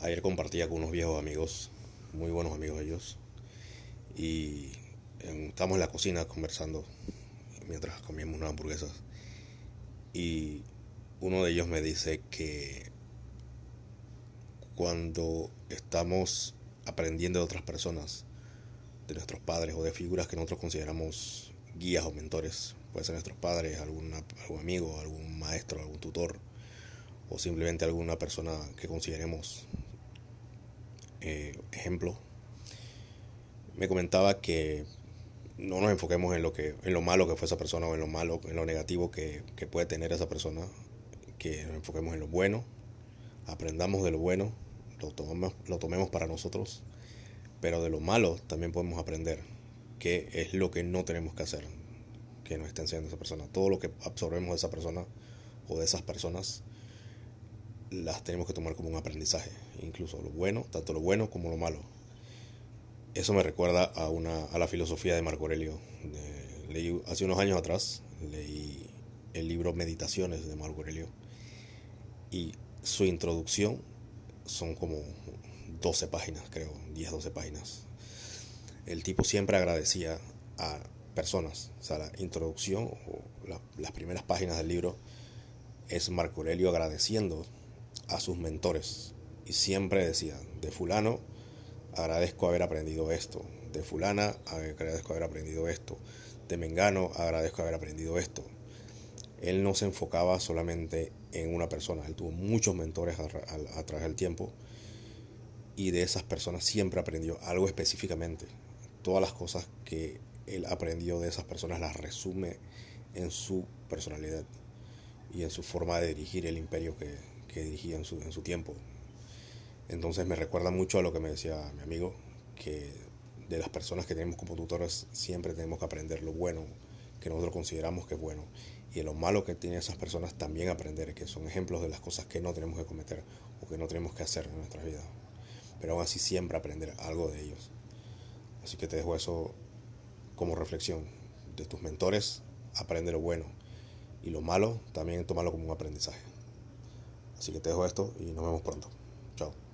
Ayer compartía con unos viejos amigos, muy buenos amigos ellos, y estábamos en la cocina conversando mientras comíamos unas hamburguesas. Y uno de ellos me dice que cuando estamos aprendiendo de otras personas, de nuestros padres o de figuras que nosotros consideramos guías o mentores, puede ser nuestros padres, algún amigo, algún maestro, algún tutor, o simplemente alguna persona que consideremos eh, ejemplo, me comentaba que no nos enfoquemos en lo que en lo malo que fue esa persona o en lo malo en lo negativo que, puede tener esa persona que nos enfoquemos en lo bueno aprendamos de lo bueno lo tomemos, lo tomemos para nosotros pero de lo malo también podemos aprender qué es lo que no tenemos que hacer que nos esté enseñando esa persona. Todo lo que absorbemos de esa persona o de esas personas las tenemos que tomar como un aprendizaje, incluso lo bueno, tanto lo bueno como lo malo. Eso me recuerda a, una, a la filosofía de Marco Aurelio. leí, hace unos años atrás leí el libro Meditaciones de Marco Aurelio y su introducción son como 12 páginas, creo, 10, 12 páginas. El tipo siempre agradecía a personas, o sea, la introducción o las primeras páginas del libro es Marco Aurelio agradeciendo a sus mentores. Y siempre decía, de fulano agradezco haber aprendido esto, de fulana agradezco haber aprendido esto, de Mengano agradezco haber aprendido esto. Él no se enfocaba solamente en una persona, él tuvo muchos mentores a, través del tiempo. Y de esas personas siempre aprendió algo específicamente. Todas las cosas que él aprendió de esas personas las resume en su personalidad y en su forma de dirigir el imperio que, que dirigía en su, en su tiempo. Entonces me recuerda mucho a lo que me decía mi amigo, que de las personas que tenemos como tutores siempre tenemos que aprender lo bueno que nosotros consideramos que es bueno y de lo malo que tienen esas personas también aprender, que son ejemplos de las cosas que no tenemos que cometer o que no tenemos que hacer en nuestras vidas. Pero aún así siempre aprender algo de ellos. Así que te dejo eso como reflexión. De tus mentores aprende lo bueno y lo malo también tómalo como un aprendizaje. Así que te dejo esto y nos vemos pronto. Chao.